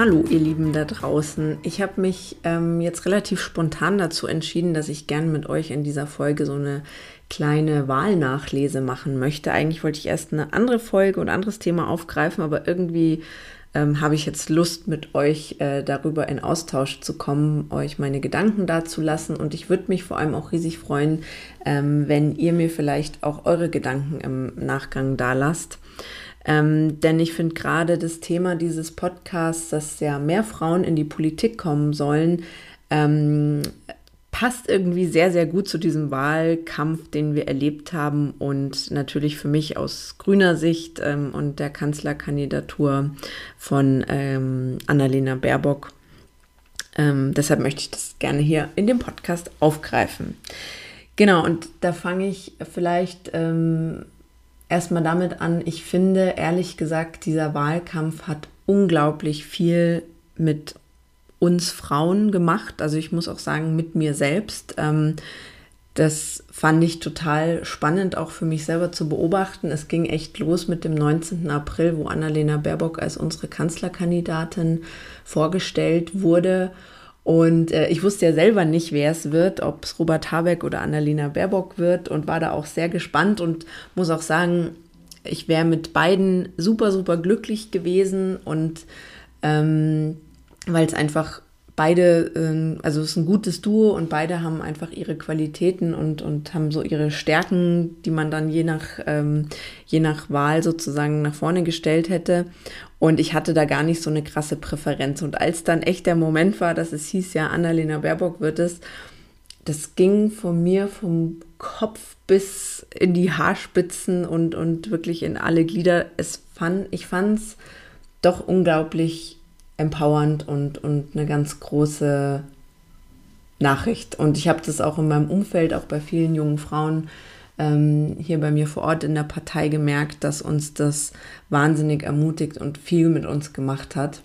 Hallo ihr Lieben da draußen. Ich habe mich ähm, jetzt relativ spontan dazu entschieden, dass ich gern mit euch in dieser Folge so eine kleine Wahlnachlese machen möchte. Eigentlich wollte ich erst eine andere Folge und anderes Thema aufgreifen, aber irgendwie ähm, habe ich jetzt Lust, mit euch äh, darüber in Austausch zu kommen, euch meine Gedanken dazulassen. Und ich würde mich vor allem auch riesig freuen, ähm, wenn ihr mir vielleicht auch eure Gedanken im Nachgang da lasst. Ähm, denn ich finde gerade das Thema dieses Podcasts, dass ja mehr Frauen in die Politik kommen sollen, ähm, passt irgendwie sehr, sehr gut zu diesem Wahlkampf, den wir erlebt haben und natürlich für mich aus grüner Sicht ähm, und der Kanzlerkandidatur von ähm, Annalena Baerbock. Ähm, deshalb möchte ich das gerne hier in dem Podcast aufgreifen. Genau, und da fange ich vielleicht ähm, erstmal damit an, ich finde ehrlich gesagt, dieser Wahlkampf hat unglaublich viel mit uns Frauen gemacht. Also ich muss auch sagen, mit mir selbst. Ähm, das fand ich total spannend, auch für mich selber zu beobachten. Es ging echt los mit dem 19. April, wo Annalena Baerbock als unsere Kanzlerkandidatin vorgestellt wurde. Und äh, ich wusste ja selber nicht, wer es wird, ob es Robert Habeck oder Annalena Baerbock wird und war da auch sehr gespannt und muss auch sagen, ich wäre mit beiden super, super glücklich gewesen und ähm, weil es einfach beide, ähm, also es ist ein gutes Duo und beide haben einfach ihre Qualitäten und, und haben so ihre Stärken, die man dann je nach, ähm, je nach Wahl sozusagen nach vorne gestellt hätte. Und ich hatte da gar nicht so eine krasse Präferenz. Und als dann echt der Moment war, dass es hieß, ja, Annalena Baerbock wird es, das ging von mir vom Kopf bis in die Haarspitzen und, und wirklich in alle Glieder. Es fand, ich fand es doch unglaublich empowernd und, und eine ganz große Nachricht. Und ich habe das auch in meinem Umfeld, auch bei vielen jungen Frauen ähm, hier bei mir vor Ort in der Partei gemerkt, dass uns das wahnsinnig ermutigt und viel mit uns gemacht hat.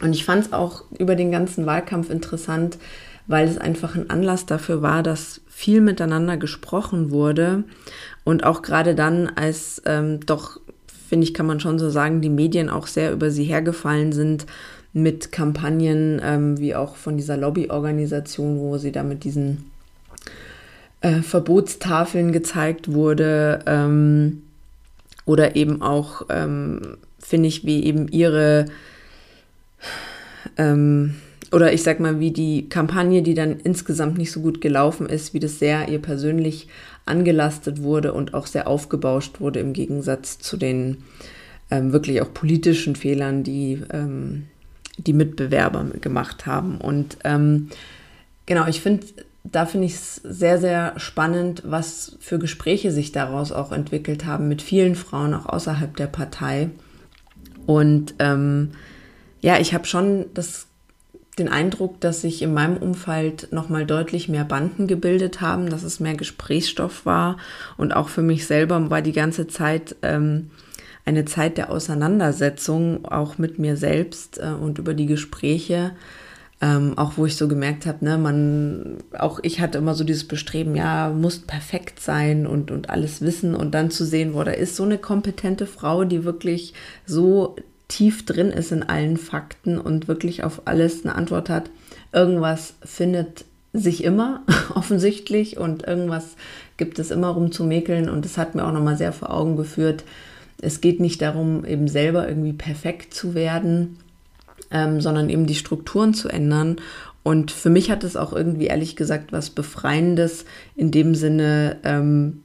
Und ich fand es auch über den ganzen Wahlkampf interessant, weil es einfach ein Anlass dafür war, dass viel miteinander gesprochen wurde und auch gerade dann, als ähm, doch finde ich, kann man schon so sagen, die Medien auch sehr über sie hergefallen sind mit Kampagnen, ähm, wie auch von dieser Lobbyorganisation, wo sie da mit diesen äh, Verbotstafeln gezeigt wurde. Ähm, oder eben auch, ähm, finde ich, wie eben ihre, ähm, oder ich sag mal, wie die Kampagne, die dann insgesamt nicht so gut gelaufen ist, wie das sehr ihr persönlich angelastet wurde und auch sehr aufgebauscht wurde im Gegensatz zu den ähm, wirklich auch politischen Fehlern, die ähm, die Mitbewerber gemacht haben. Und ähm, genau, ich finde, da finde ich es sehr, sehr spannend, was für Gespräche sich daraus auch entwickelt haben mit vielen Frauen, auch außerhalb der Partei. Und ähm, ja, ich habe schon das den Eindruck, dass sich in meinem Umfeld nochmal deutlich mehr Banden gebildet haben, dass es mehr Gesprächsstoff war. Und auch für mich selber war die ganze Zeit ähm, eine Zeit der Auseinandersetzung, auch mit mir selbst äh, und über die Gespräche. Ähm, auch wo ich so gemerkt habe, ne, man, auch ich hatte immer so dieses Bestreben, ja, muss perfekt sein und, und alles wissen und dann zu sehen, wo da ist so eine kompetente Frau, die wirklich so tief drin ist in allen Fakten und wirklich auf alles eine Antwort hat. Irgendwas findet sich immer offensichtlich und irgendwas gibt es immer rumzumäkeln und das hat mir auch nochmal sehr vor Augen geführt, es geht nicht darum, eben selber irgendwie perfekt zu werden, ähm, sondern eben die Strukturen zu ändern. Und für mich hat es auch irgendwie ehrlich gesagt was Befreiendes in dem Sinne, ähm,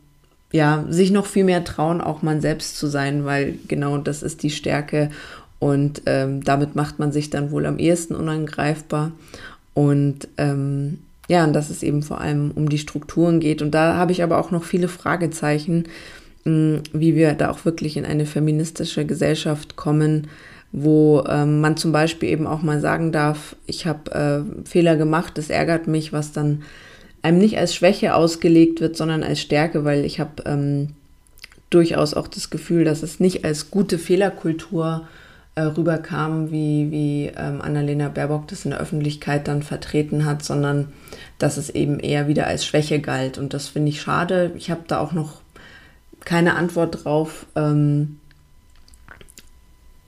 ja, sich noch viel mehr trauen, auch man selbst zu sein, weil genau das ist die Stärke und ähm, damit macht man sich dann wohl am ehesten unangreifbar. Und ähm, ja, und dass es eben vor allem um die Strukturen geht. Und da habe ich aber auch noch viele Fragezeichen, mh, wie wir da auch wirklich in eine feministische Gesellschaft kommen, wo ähm, man zum Beispiel eben auch mal sagen darf, ich habe äh, Fehler gemacht, das ärgert mich, was dann einem nicht als Schwäche ausgelegt wird, sondern als Stärke, weil ich habe ähm, durchaus auch das Gefühl, dass es nicht als gute Fehlerkultur äh, rüberkam, wie, wie ähm, Annalena Baerbock das in der Öffentlichkeit dann vertreten hat, sondern dass es eben eher wieder als Schwäche galt. Und das finde ich schade. Ich habe da auch noch keine Antwort drauf, ähm,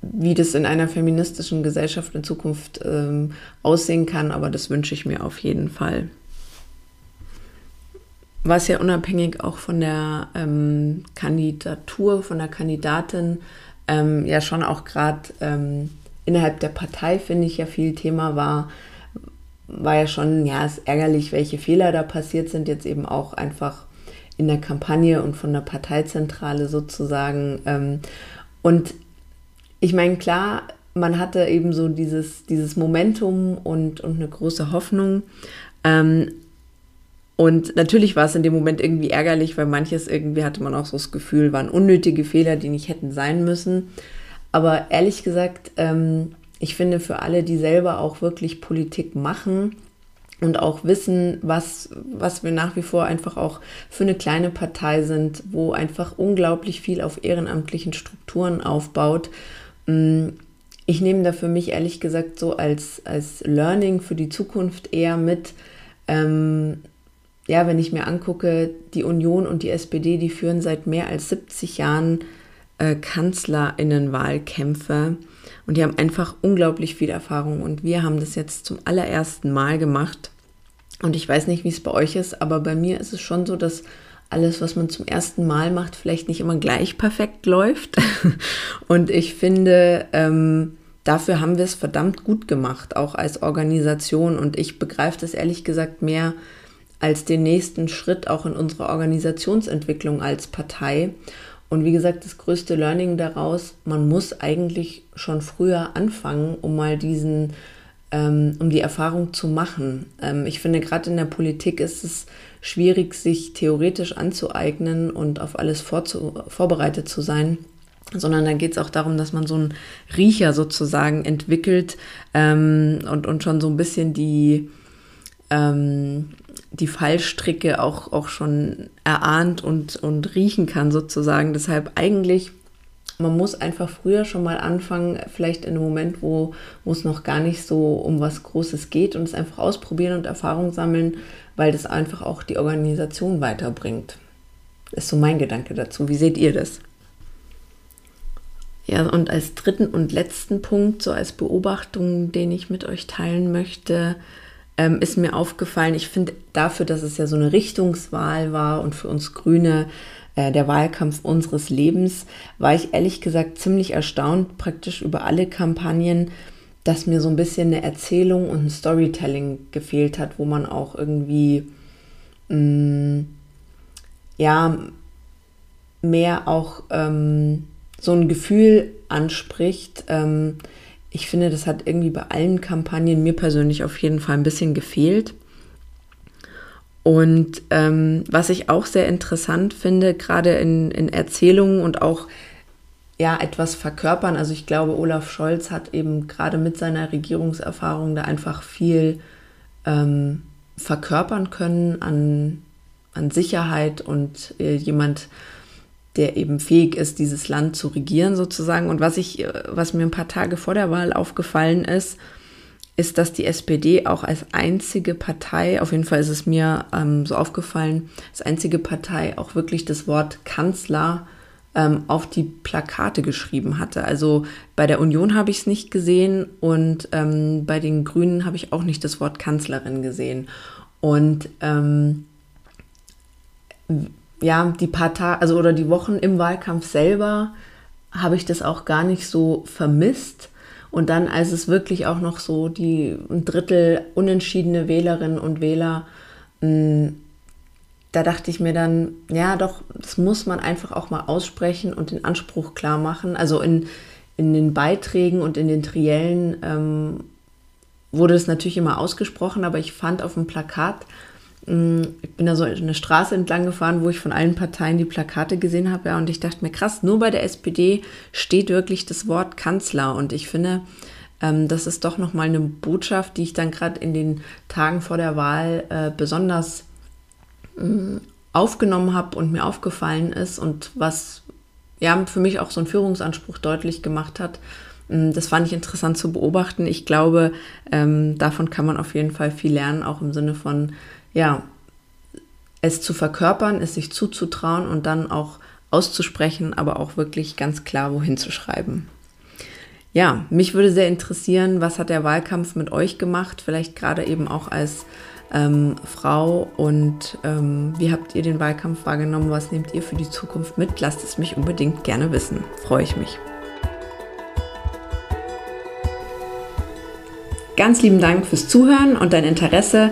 wie das in einer feministischen Gesellschaft in Zukunft ähm, aussehen kann, aber das wünsche ich mir auf jeden Fall. Was ja unabhängig auch von der ähm, Kandidatur, von der Kandidatin ähm, ja schon auch gerade ähm, innerhalb der Partei, finde ich, ja viel Thema war, war ja schon, ja, es ist ärgerlich, welche Fehler da passiert sind, jetzt eben auch einfach in der Kampagne und von der Parteizentrale sozusagen. Ähm, und ich meine, klar, man hatte eben so dieses, dieses Momentum und, und eine große Hoffnung. Ähm, und natürlich war es in dem Moment irgendwie ärgerlich, weil manches irgendwie hatte man auch so das Gefühl, waren unnötige Fehler, die nicht hätten sein müssen. Aber ehrlich gesagt, ähm, ich finde für alle, die selber auch wirklich Politik machen und auch wissen, was, was wir nach wie vor einfach auch für eine kleine Partei sind, wo einfach unglaublich viel auf ehrenamtlichen Strukturen aufbaut. Mm, ich nehme da für mich ehrlich gesagt so als, als Learning für die Zukunft eher mit, ähm, ja, wenn ich mir angucke, die Union und die SPD, die führen seit mehr als 70 Jahren äh, Kanzlerinnenwahlkämpfe und die haben einfach unglaublich viel Erfahrung und wir haben das jetzt zum allerersten Mal gemacht. Und ich weiß nicht, wie es bei euch ist, aber bei mir ist es schon so, dass alles, was man zum ersten Mal macht, vielleicht nicht immer gleich perfekt läuft. und ich finde, ähm, dafür haben wir es verdammt gut gemacht, auch als Organisation. Und ich begreife das ehrlich gesagt mehr als den nächsten Schritt auch in unserer Organisationsentwicklung als Partei. Und wie gesagt, das größte Learning daraus, man muss eigentlich schon früher anfangen, um mal diesen, ähm, um die Erfahrung zu machen. Ähm, ich finde, gerade in der Politik ist es schwierig, sich theoretisch anzueignen und auf alles vorbereitet zu sein sondern da geht es auch darum, dass man so einen Riecher sozusagen entwickelt ähm, und, und schon so ein bisschen die, ähm, die Fallstricke auch, auch schon erahnt und, und riechen kann sozusagen. Deshalb eigentlich, man muss einfach früher schon mal anfangen, vielleicht in einem Moment, wo, wo es noch gar nicht so um was Großes geht und es einfach ausprobieren und Erfahrung sammeln, weil das einfach auch die Organisation weiterbringt. Ist so mein Gedanke dazu. Wie seht ihr das? Ja, und als dritten und letzten Punkt, so als Beobachtung, den ich mit euch teilen möchte, ähm, ist mir aufgefallen, ich finde dafür, dass es ja so eine Richtungswahl war und für uns Grüne äh, der Wahlkampf unseres Lebens, war ich ehrlich gesagt ziemlich erstaunt praktisch über alle Kampagnen, dass mir so ein bisschen eine Erzählung und ein Storytelling gefehlt hat, wo man auch irgendwie mh, mm, ja mehr auch ähm, so ein Gefühl anspricht. Ähm, ich finde, das hat irgendwie bei allen Kampagnen mir persönlich auf jeden Fall ein bisschen gefehlt. Und ähm, was ich auch sehr interessant finde, gerade in, in Erzählungen und auch ja etwas verkörpern. Also ich glaube, Olaf Scholz hat eben gerade mit seiner Regierungserfahrung da einfach viel ähm, verkörpern können an, an Sicherheit und äh, jemand, der eben fähig ist, dieses Land zu regieren sozusagen. Und was ich, was mir ein paar Tage vor der Wahl aufgefallen ist, ist, dass die SPD auch als einzige Partei, auf jeden Fall ist es mir ähm, so aufgefallen, als einzige Partei auch wirklich das Wort Kanzler ähm, auf die Plakate geschrieben hatte. Also bei der Union habe ich es nicht gesehen und ähm, bei den Grünen habe ich auch nicht das Wort Kanzlerin gesehen. Und ähm, ja, die paar Tage, also oder die Wochen im Wahlkampf selber habe ich das auch gar nicht so vermisst. Und dann, als es wirklich auch noch so die ein Drittel unentschiedene Wählerinnen und Wähler, mh, mm, da dachte ich mir dann, ja, doch, das muss man einfach auch mal aussprechen und den Anspruch klar machen. Also in, in den Beiträgen und in den Triellen ähm, wurde es natürlich immer ausgesprochen, aber ich fand auf dem Plakat, ich bin da so eine Straße entlang gefahren, wo ich von allen Parteien die Plakate gesehen habe, ja, und ich dachte mir, krass, nur bei der SPD steht wirklich das Wort Kanzler. Und ich finde, ähm, das ist doch nochmal eine Botschaft, die ich dann gerade in den Tagen vor der Wahl äh, besonders mm, aufgenommen habe und mir aufgefallen ist und was ja für mich auch so einen Führungsanspruch deutlich gemacht hat. Mm, das fand ich interessant zu beobachten. Ich glaube, ähm, davon kann man auf jeden Fall viel lernen, auch im Sinne von, ja, es zu verkörpern, es sich zuzutrauen und dann auch auszusprechen, aber auch wirklich ganz klar wohin zu schreiben. Ja, mich würde sehr interessieren, was hat der Wahlkampf mit euch gemacht, vielleicht gerade eben auch als ähm, Frau und ähm, wie habt ihr den Wahlkampf wahrgenommen, was nehmt ihr für die Zukunft mit? Lasst es mich unbedingt gerne wissen, freue ich mich. Ganz lieben Dank fürs Zuhören und dein Interesse.